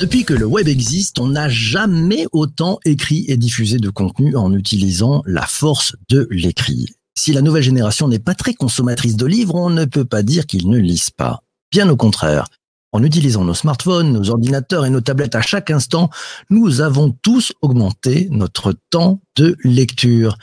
Depuis que le web existe, on n'a jamais autant écrit et diffusé de contenu en utilisant la force de l'écrit. Si la nouvelle génération n'est pas très consommatrice de livres, on ne peut pas dire qu'ils ne lisent pas. Bien au contraire. En utilisant nos smartphones, nos ordinateurs et nos tablettes à chaque instant, nous avons tous augmenté notre temps de lecture.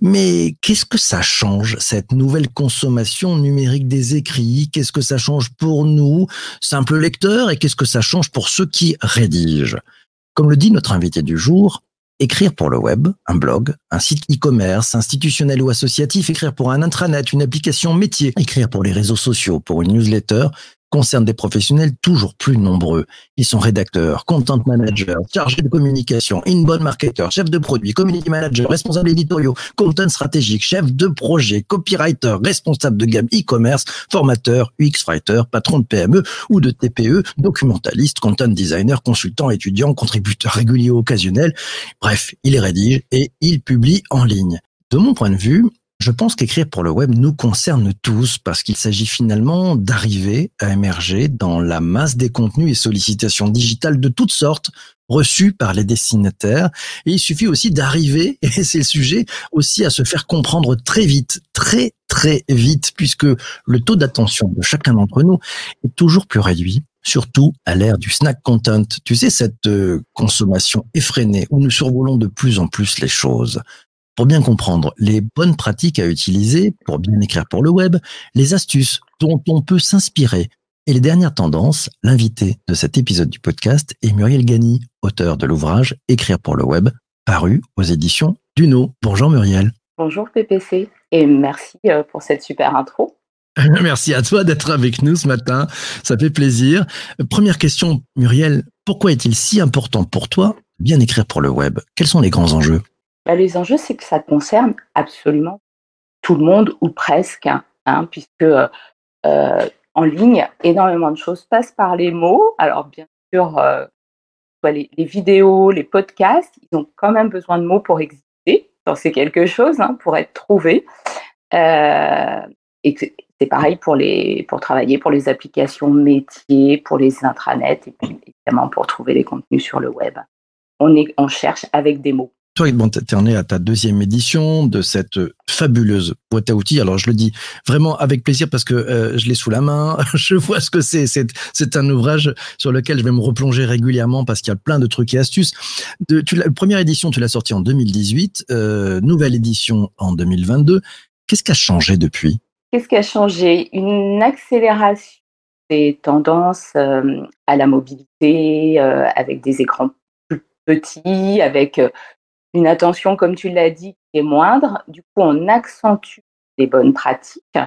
Mais qu'est-ce que ça change, cette nouvelle consommation numérique des écrits? Qu'est-ce que ça change pour nous, simples lecteurs, et qu'est-ce que ça change pour ceux qui rédigent? Comme le dit notre invité du jour, écrire pour le web, un blog, un site e-commerce, institutionnel ou associatif, écrire pour un intranet, une application métier, écrire pour les réseaux sociaux, pour une newsletter, concerne des professionnels toujours plus nombreux. Ils sont rédacteurs, content managers, chargés de communication, inbound marketeurs, chefs de produits, community managers, responsables éditoriaux, content stratégique, chefs de projet, copywriter, responsables de gamme e-commerce, formateurs, UX writer, patron de PME ou de TPE, documentaliste, content designer, consultant, étudiant, contributeur régulier ou occasionnel. Bref, il rédige et il publie en ligne. De mon point de vue, je pense qu'écrire pour le web nous concerne tous parce qu'il s'agit finalement d'arriver à émerger dans la masse des contenus et sollicitations digitales de toutes sortes reçus par les destinataires. Et il suffit aussi d'arriver, et c'est le sujet, aussi à se faire comprendre très vite, très très vite, puisque le taux d'attention de chacun d'entre nous est toujours plus réduit surtout à l'ère du snack content. Tu sais, cette euh, consommation effrénée où nous survolons de plus en plus les choses pour bien comprendre les bonnes pratiques à utiliser pour bien écrire pour le web, les astuces dont on peut s'inspirer et les dernières tendances, l'invité de cet épisode du podcast est Muriel Gani, auteur de l'ouvrage Écrire pour le web, paru aux éditions Duno. Bonjour Muriel. Bonjour PPC et merci euh, pour cette super intro. Merci à toi d'être avec nous ce matin, ça fait plaisir. Première question, Muriel, pourquoi est-il si important pour toi bien écrire pour le web? Quels sont les grands enjeux? Bah, les enjeux, c'est que ça concerne absolument tout le monde ou presque, hein, puisque euh, euh, en ligne, énormément de choses passent par les mots. Alors bien sûr, euh, les, vidéos, les podcasts, ils ont quand même besoin de mots pour exister. C'est quelque chose hein, pour être trouvé. et c'est pareil pour travailler pour les applications métiers, pour les intranets et puis évidemment pour trouver les contenus sur le web. On cherche avec des mots. Toi, bon, es à ta deuxième édition de cette fabuleuse boîte à outils. Alors, je le dis vraiment avec plaisir parce que euh, je l'ai sous la main. je vois ce que c'est. C'est un ouvrage sur lequel je vais me replonger régulièrement parce qu'il y a plein de trucs et astuces. Première édition, tu l'as sortie en 2018. Euh, nouvelle édition en 2022. Qu'est-ce qui a changé depuis? Qu'est-ce qui a changé? Une accélération des tendances euh, à la mobilité avec des écrans plus petits, avec une attention, comme tu l'as dit, qui est moindre. Du coup, on accentue les bonnes pratiques,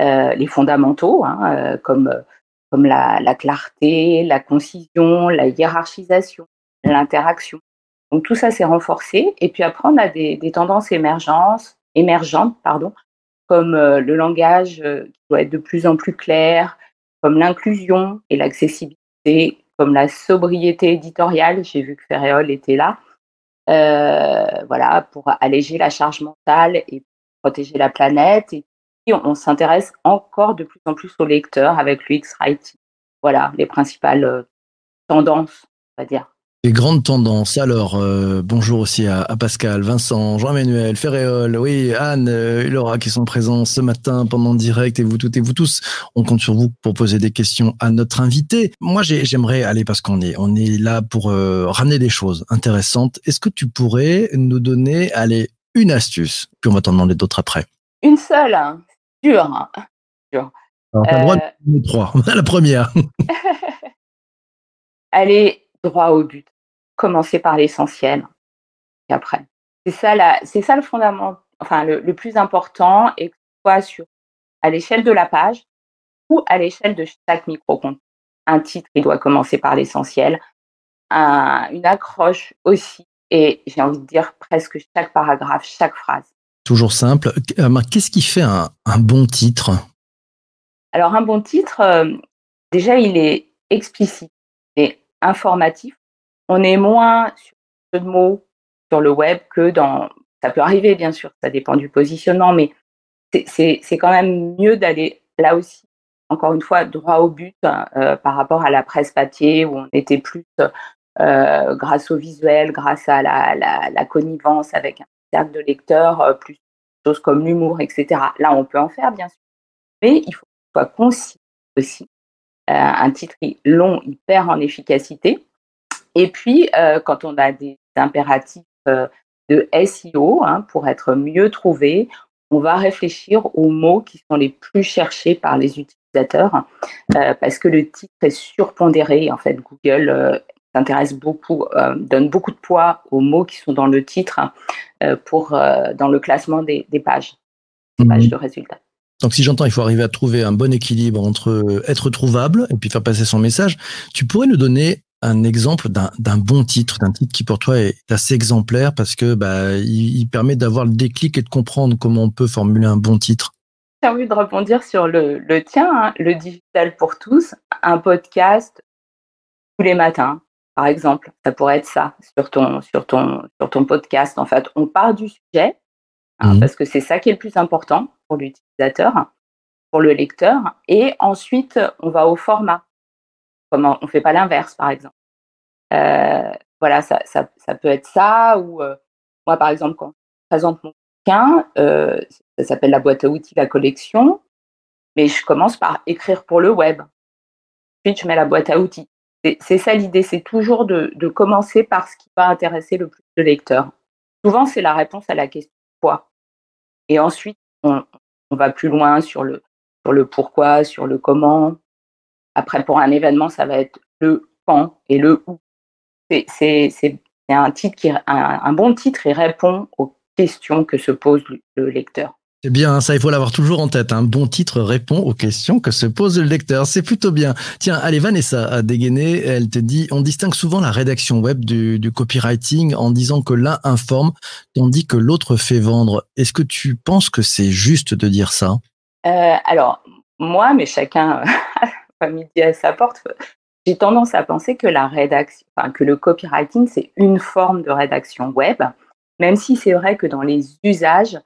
euh, les fondamentaux, hein, euh, comme, comme la, clarté, la concision, la hiérarchisation, l'interaction. Donc tout ça s'est renforcé. Et puis après, on a des, tendances émergentes, émergentes, pardon, comme euh, le langage qui doit être de plus en plus clair, comme l'inclusion et l'accessibilité, comme la sobriété éditoriale. J'ai vu que Ferréol était là. Euh, voilà, pour alléger la charge mentale et protéger la planète. Et puis, on, s'intéresse encore de plus en plus aux lecteurs avec l'UX Writing. Voilà, les principales euh, tendances, on va dire. Les grandes tendances. Alors, euh, bonjour aussi à, Pascal, Vincent, Jean-Emmanuel, Ferréol, oui, Anne et Laura qui sont présents ce matin pendant le direct et vous toutes et vous tous. On compte sur vous pour poser des questions à notre invité. Moi, j'aimerais aller parce qu'on est, on est là pour euh, ramener des choses intéressantes. Est-ce que tu pourrais nous donner, allez, une astuce, puis on va t'en demander d'autres après. Une seule, hein. dur. Hein. dur. Alors, t'as droit de trois. La première. Allez, droit au but commencer par l'essentiel et après. C'est ça, c'est ça le fondament, enfin le, plus important, et que ce soit sur, à l'échelle de la page ou à l'échelle de chaque micro-compte. Un titre, il doit commencer par l'essentiel, une accroche aussi, et j'ai envie de dire presque chaque paragraphe, chaque phrase. Toujours simple. Euh, qu'est-ce qui fait un, bon titre? Alors un bon titre, euh, déjà il est explicite et informatif on est moins sur ce de mots sur le web que dans. Ça peut arriver, bien sûr, ça dépend du positionnement, mais c'est quand même mieux d'aller là aussi encore une fois, droit au but par rapport à la presse papier où on était plus grâce au visuel, grâce à la, connivence avec un cercle de lecteurs, plus choses comme l'humour, etc. Là, on peut en faire, bien sûr. Mais il faut qu'il soit concis aussi. un titre long, il perd en efficacité. Et puis, quand on a des impératifs de SEO, hein, pour être mieux trouvé, on va réfléchir aux mots qui sont les plus cherchés par les utilisateurs, euh, parce que le titre est surpondéré. En fait, Google euh, s'intéresse beaucoup, euh, donne beaucoup de poids aux mots qui sont dans le titre pour dans le classement des, pages, des pages mhm. de résultats. Donc si j'entends, il faut arriver à trouver un bon équilibre entre être trouvable et puis faire passer son message. Tu pourrais nous donner un exemple d'un bon titre, d'un titre qui pour toi est assez exemplaire parce que bah, il, permet d'avoir le déclic et de comprendre comment on peut formuler un bon titre J'ai envie de rebondir sur le, tien, hein, le digital pour tous, un podcast tous les matins, par exemple. Ça pourrait être ça sur ton, sur ton, sur ton podcast. En fait, on part du sujet hein, mmh. parce que c'est ça qui est le plus important pour l'utilisateur, pour le lecteur, et ensuite on va au format on on fait pas l'inverse, par exemple. Euh, voilà, ça, peut être ça. Ou euh, moi, par exemple, quand je présente mon bouquin, euh, ça s'appelle la boîte à outils, la collection, mais je commence par écrire pour le web. Puis je mets la boîte à outils. C'est ça l'idée, c'est toujours de, commencer par ce qui va intéresser le plus de. Souvent, c'est la réponse à la question quoi. Et ensuite, on, va plus loin sur le pourquoi, sur le comment. Après, pour un événement, ça va être le quand et le où. C'est un titre qui, un, bon titre et répond aux questions que se pose le, lecteur. C'est bien, ça, il faut l'avoir toujours en tête. Un bon titre répond aux questions que se pose le lecteur. C'est plutôt bien. Tiens, allez, Vanessa a dégainé. Elle te dit, on distingue souvent la rédaction web du, copywriting en disant que l'un informe, tandis que l'autre fait vendre. Est-ce que tu penses que c'est juste de dire ça? Euh, Alors, moi, mais chacun midi à sa porte, j'ai tendance à penser que la rédaction, enfin, que le copywriting, c'est une forme de rédaction web, même si c'est vrai que dans les usages,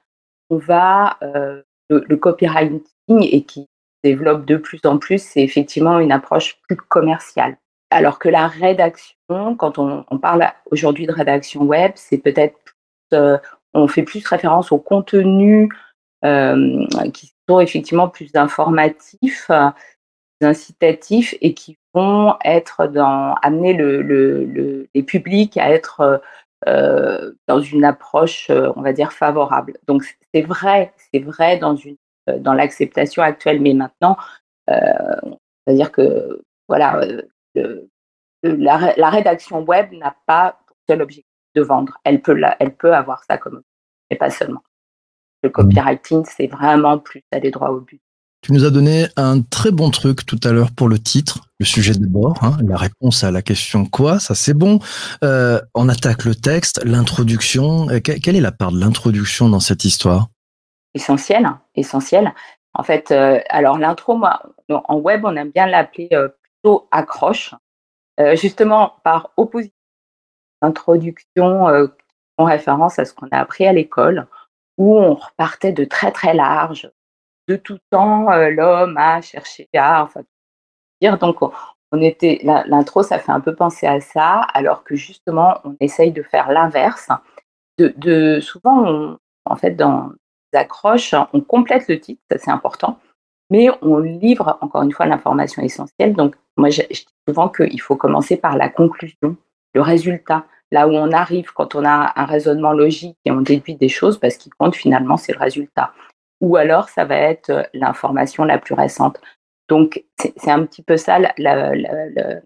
on va, euh, le, copywriting et qui développe de plus en plus, c'est effectivement une approche plus commerciale. Alors que la rédaction, quand on, parle aujourd'hui de rédaction web, c'est peut-être, euh, on fait plus référence aux contenus euh, qui sont effectivement plus informatifs incitatifs et qui vont être dans amener le, le, les publics à être euh, dans une approche, euh, on va dire, favorable. Donc c'est vrai, c'est vrai dans une euh, dans l'acceptation actuelle, mais maintenant, c'est-à-dire que voilà, la, la, rédaction web n'a pas pour seul objectif de vendre. Elle peut, la, elle peut avoir ça comme mais pas seulement. Le mmh. copywriting, c'est vraiment plus aller droit au but. Tu nous as donné un très bon truc tout à l'heure pour le titre, le sujet de bord, hein, la réponse à la question quoi, ça c'est bon. Euh, on attaque le texte, l'introduction. Euh, quelle est la part de l'introduction dans cette histoire? Essentielle, essentielle. En fait, euh, alors l'intro, moi, en web, on aime bien l'appeler plutôt accroche, justement par opposition. Introduction en référence à ce qu'on a appris à l'école, où on repartait de très très large, de tout temps, euh, l'homme a cherché à, enfin. Donc, on était, l'intro, ça fait un peu penser à ça, alors que justement, on essaye de faire l'inverse. De, souvent, en fait, dans les accroches, on complète le titre, ça c'est important, mais on livre encore une fois l'information essentielle. Donc, moi, je dis souvent qu'il faut commencer par la conclusion, le résultat, là où on arrive quand on a un raisonnement logique et on déduit des choses, parce qu'il compte finalement, c'est le résultat ou alors ça va être euh, l'information la plus récente. Donc c'est un petit peu ça le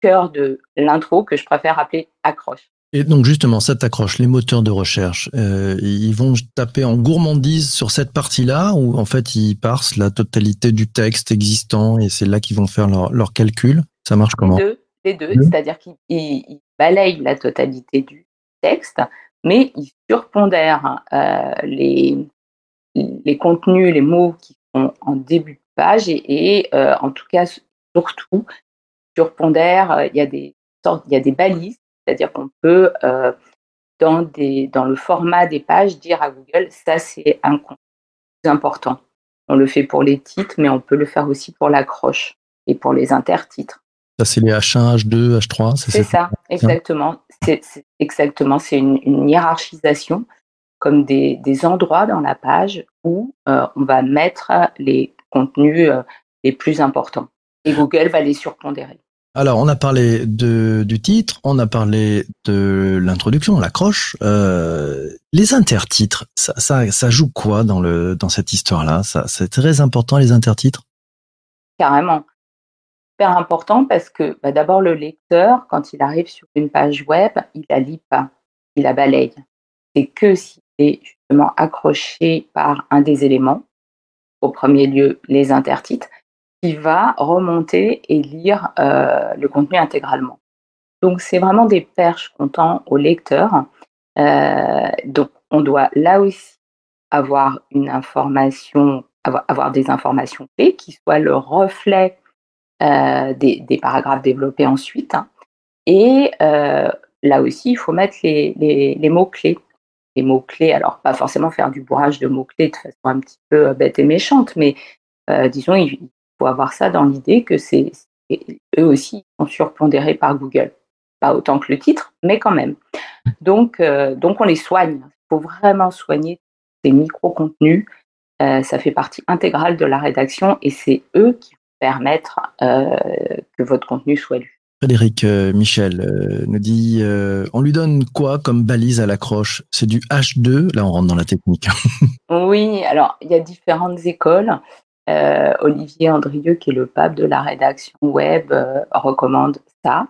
cœur de l'intro que je préfère appeler accroche. Et donc justement, cette accroche, les moteurs de recherche, euh, ils vont taper en gourmandise sur cette partie-là ou en fait ils parsent la totalité du texte existant et c'est là qu'ils vont faire leur, leur, calcul? Ça marche comment? Les deux, les deux. c'est-à-dire qu'ils balayent la totalité du texte, mais ils surpondèrent euh, les, les contenus, les mots qui sont en début de page et, euh, en tout cas surtout sur Pondère, euh, il y a des sortes, il y a des balises, c'est-à-dire qu'on peut euh, dans des dans le format des pages dire à Google ça c'est un contenu important. On le fait pour les titres, mais on peut le faire aussi pour l'accroche et pour les intertitres. Ça, c'est les H1, H2, H3 C'est ça, exactement. C'est exactement, c'est une, hiérarchisation comme des, endroits dans la page où euh, on va mettre les contenus euh, les plus importants. Et Google va les surpondérer. Alors, on a parlé de, du titre, on a parlé de l'introduction, l'accroche. Euh, les intertitres, ça, ça, ça, joue quoi dans, le, dans cette histoire-là? C'est très important, les intertitres? Carrément. Super important parce que bah, d'abord, le lecteur, quand il arrive sur une page web, il la lit pas, il la balaye. C'est que s'il est justement accroché par un des éléments, au premier lieu les intertitres, qui va remonter et lire euh, le contenu intégralement. Donc, c'est vraiment des perches qu'on tend au lecteur. Euh, donc, on doit là aussi avoir une information, avoir, des informations clés qui soient le reflet euh, des, paragraphes développés ensuite. Hein. Et là aussi, il faut mettre les, mots-clés. Les mots-clés, alors pas forcément faire du bourrage de mots-clés de façon un petit peu bête et méchante, mais disons, il, avoir ça dans l'idée que c'est eux aussi sont surpondérés par Google. Pas autant que le titre, mais quand même. Donc, euh, donc on les soigne. Il faut vraiment soigner ces micro-contenus. Euh, ça fait partie intégrale de la rédaction et c'est eux qui permettent euh, que votre contenu soit lu. Frédéric Michel nous dit on lui donne quoi comme balise à l'accroche C'est du H2, là on rentre dans la technique. oui, alors il y a différentes écoles. Euh, Olivier Andrieux, qui est le pape de la rédaction web, euh, recommande ça.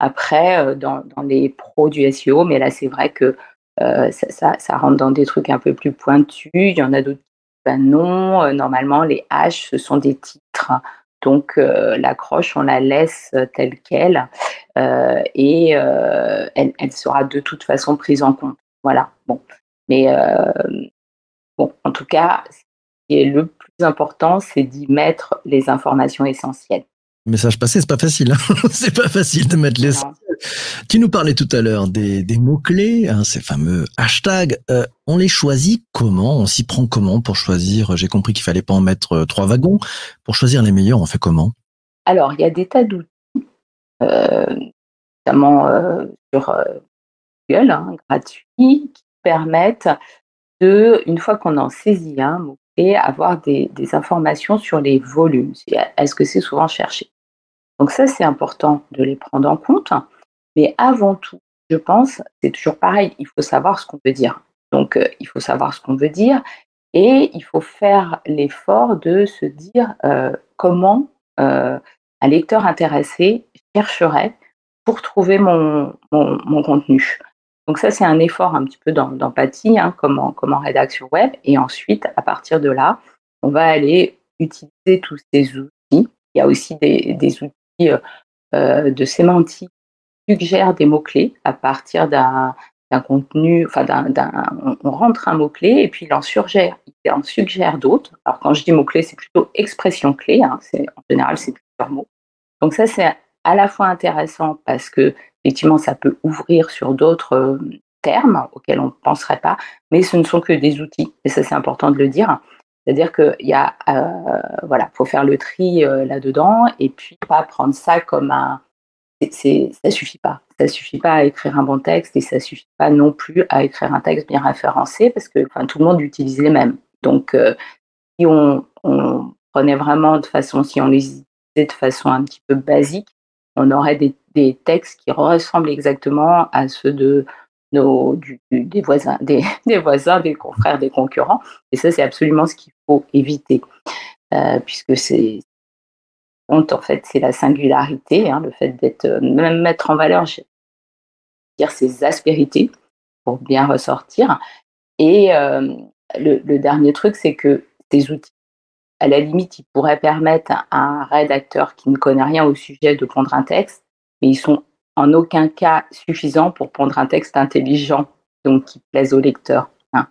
Après, euh, dans, les pros du SEO, mais là, c'est vrai que ça, rentre dans des trucs un peu plus pointus. Il y en a d'autres qui ben non. normalement, les H, ce sont des titres. Donc, l'accroche, on la laisse telle qu'elle et elle, elle, sera de toute façon prise en compte. Voilà. Bon. Mais bon, en tout cas, ce qui est le important, c'est d'y mettre les informations essentielles. Message passé, c'est pas facile. Hein. c'est pas facile de mettre les. Tu nous parlais tout à l'heure des, mots-clés, hein, ces fameux hashtags. Euh, on les choisit comment? On s'y prend comment pour choisir? J'ai compris qu'il fallait pas en mettre euh, trois wagons. Pour choisir les meilleurs, on fait comment? Alors, il y a des tas d'outils, euh, notamment sur Google, hein, gratuits, qui permettent de, une fois qu'on en saisit un mot et avoir des, informations sur les volumes. Est-ce que c'est souvent cherché? Donc ça, c'est important de les prendre en compte. Mais avant tout, je pense, c'est toujours pareil, il faut savoir ce qu'on veut dire. Donc, euh, il faut savoir ce qu'on veut dire et il faut faire l'effort de se dire euh, comment euh, un lecteur intéressé chercherait pour trouver mon, mon contenu. Donc ça, c'est un effort un petit peu d'empathie, hein, comme, en, rédaction web. Et ensuite, à partir de là, on va aller utiliser tous ces outils. Il y a aussi des, outils euh, euh, de sémantique qui suggèrent des mots-clés à partir d'un contenu, enfin on, rentre un mot-clé et puis il en suggère, il en suggère d'autres. Alors quand je dis mot-clé, c'est plutôt expression clé, hein, en général c'est plusieurs mots. Donc ça c'est à la fois intéressant parce que effectivement, ça peut ouvrir sur d'autres euh, termes auxquels on ne penserait pas, mais ce ne sont que des outils. Et ça, c'est important de le dire. C'est-à-dire qu'il y a, euh, voilà, faut faire le tri euh, là-dedans et puis pas prendre ça comme un. C'est, ça suffit pas. Ça suffit pas à écrire un bon texte et ça suffit pas non plus à écrire un texte bien référencé parce que tout le monde utilise les mêmes. Donc, si on, prenait vraiment de façon, si on les utilisait de façon un petit peu basique, on aurait des des textes qui ressemblent exactement à ceux de nos, des, voisins, des, voisins, des confrères, des concurrents. Et ça, c'est absolument ce qu'il faut éviter, euh, puisque c'est en fait, c'est la singularité, hein, le fait d'être euh, même mettre en valeur, dire ses aspérités pour bien ressortir. Et euh, le, dernier truc, c'est que ces outils, à la limite, ils pourraient permettre à un rédacteur qui ne connaît rien au sujet de prendre un texte mais ils sont en aucun cas suffisants pour prendre un texte intelligent, donc qui plaise au lecteur. Hein.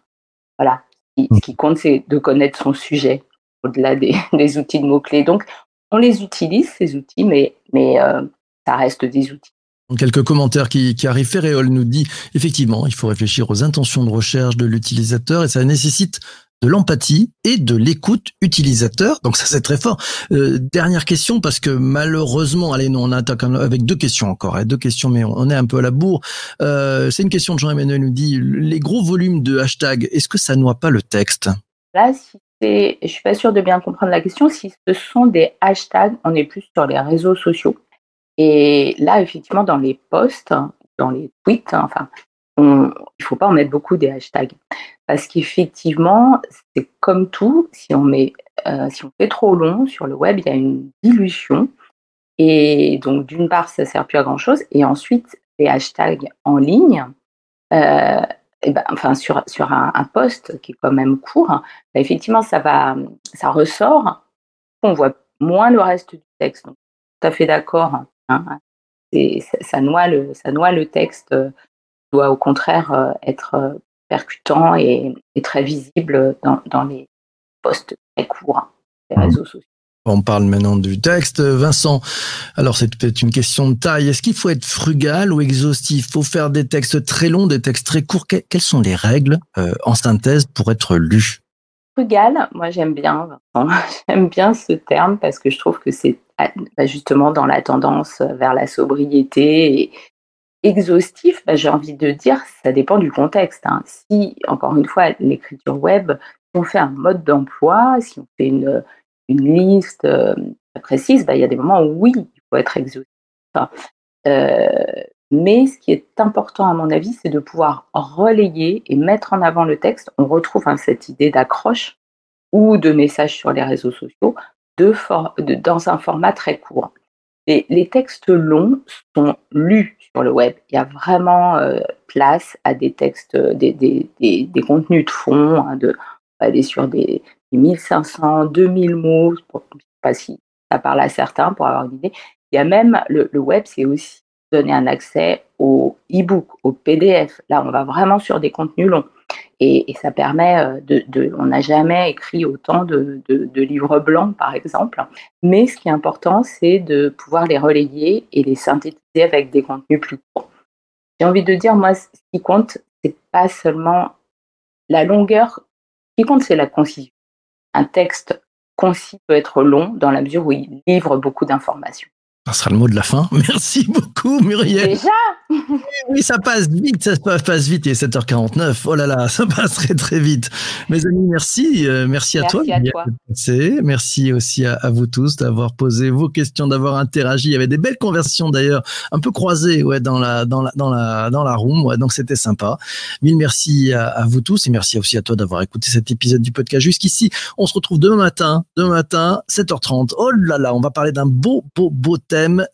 Voilà. Ce qui compte, c'est de connaître son sujet, au-delà des, outils de mots-clés. Donc, on les utilise, ces outils, mais, mais euh, ça reste des outils. Quelques commentaires qui, qui arrivent. Ferréol nous dit effectivement, il faut réfléchir aux intentions de recherche de l'utilisateur et ça nécessite de l'empathie et de l'écoute utilisateur. Donc ça c'est très fort. Euh, dernière question parce que malheureusement, allez, nous on attaque avec deux questions encore, hein, deux questions, mais on est un peu à la bourre. Euh, c'est une question de Jean-Emmanuel nous dit les gros volumes de hashtags, est-ce que ça noie pas le texte? Là, si c'est, je suis pas sûre de bien comprendre la question. Si ce sont des hashtags, on est plus sur les réseaux sociaux. Et là, effectivement, dans les posts, dans les tweets, enfin, il il faut pas en mettre beaucoup des hashtags. Parce qu'effectivement, c'est comme tout, si on, met, euh, si on fait trop long sur le web, il y a une dilution. Et donc, d'une part, ça ne sert plus à grand-chose. Et ensuite, les hashtags en ligne, euh, et ben, enfin, sur, sur un, post qui est quand même court, ben, effectivement, ça, va, ça ressort. On voit moins le reste du texte. Donc, tout à fait d'accord. Hein, ça, noie le, ça noie le texte doit au contraire euh, être euh, percutant et, très visible dans, les posts très courts des mmh. réseaux sociaux. On parle maintenant du texte. Vincent, alors c'est peut-être une question de taille. Est-ce qu'il faut être frugal ou exhaustif? Il faut faire des textes très longs, des textes très courts. quelles sont les règles euh, en synthèse pour être lu? Frugal, moi j'aime bien. j'aime bien ce terme parce que je trouve que c'est ah, bah, justement dans la tendance vers la sobriété exhaustif, bah, j'ai envie de dire, ça dépend du contexte. Hein. Si, encore une fois, l'écriture web, on fait un mode d'emploi, si on fait une, une liste euh, précise, bah, il y a des moments où oui, il faut être exhaustif. Euh, mais ce qui est important, à mon avis, c'est de pouvoir relayer et mettre en avant le texte. On retrouve hein, cette idée d'accroche ou de message sur les réseaux sociaux dans un format très court. Les textes longs sont lus sur le web. Il y a vraiment euh, place à des textes, des, contenus de fond, hein, de, aller sur des, 1500, 2000 mots, je ne sais pas si ça parle à certains pour avoir une idée. Il y a même le, le web, c'est aussi donner un accès au e-book, au PDF. Là, on va vraiment sur des contenus longs. Et, ça permet euh, de, on n'a jamais écrit autant de, livres blancs, par exemple. Mais ce qui est important, c'est de pouvoir les relayer et les synthétiser avec des contenus plus courts. J'ai envie de dire, moi, ce qui compte, c'est pas seulement la longueur. Qui compte, c'est la concision. Un texte concis peut être long dans la mesure où il livre beaucoup d'informations. Ça sera le mot de la fin. Merci beaucoup, Muriel. Déjà Oui, ça passe vite, ça passe vite. Il est 7h49. Oh là là, ça passe très très vite. Mes amis, merci. Euh, merci à toi. Merci à toi. Merci aussi à, vous tous d'avoir posé vos questions, d'avoir interagi. Il y avait des belles conversations d'ailleurs, un peu croisées ouais, dans, la, dans, la, dans, la, dans la room. Ouais, donc c'était sympa. Mille merci à, à, vous tous et merci aussi à toi d'avoir écouté cet épisode du podcast jusqu'ici. On se retrouve demain matin, demain matin, 7h30. Oh là là, on va parler d'un beau, beau, beau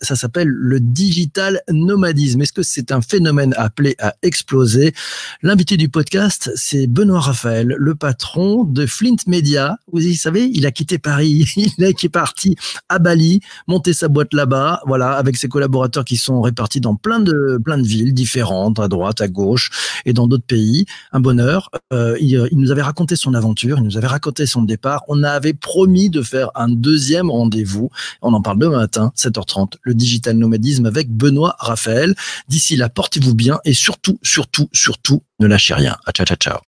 ça s'appelle le digital nomadisme. Est-ce que c'est un phénomène appelé à exploser? L'invité du podcast, c'est Benoît Raphaël, le patron de Flint Media. Vous savez, il a quitté Paris, il est parti à Bali, monter sa boîte là-bas, voilà, avec ses collaborateurs qui sont répartis dans plein de plein de villes différentes, à droite, à gauche et dans d'autres pays. Un bonheur. Euh, il, il nous avait raconté son aventure, il nous avait raconté son départ. On avait promis de faire un deuxième rendez-vous. On en parle demain matin, 7h le digital nomadisme avec Benoît Raphaël. D'ici là, portez-vous bien et surtout, surtout, surtout, ne lâchez rien. À ciao, ciao, ciao.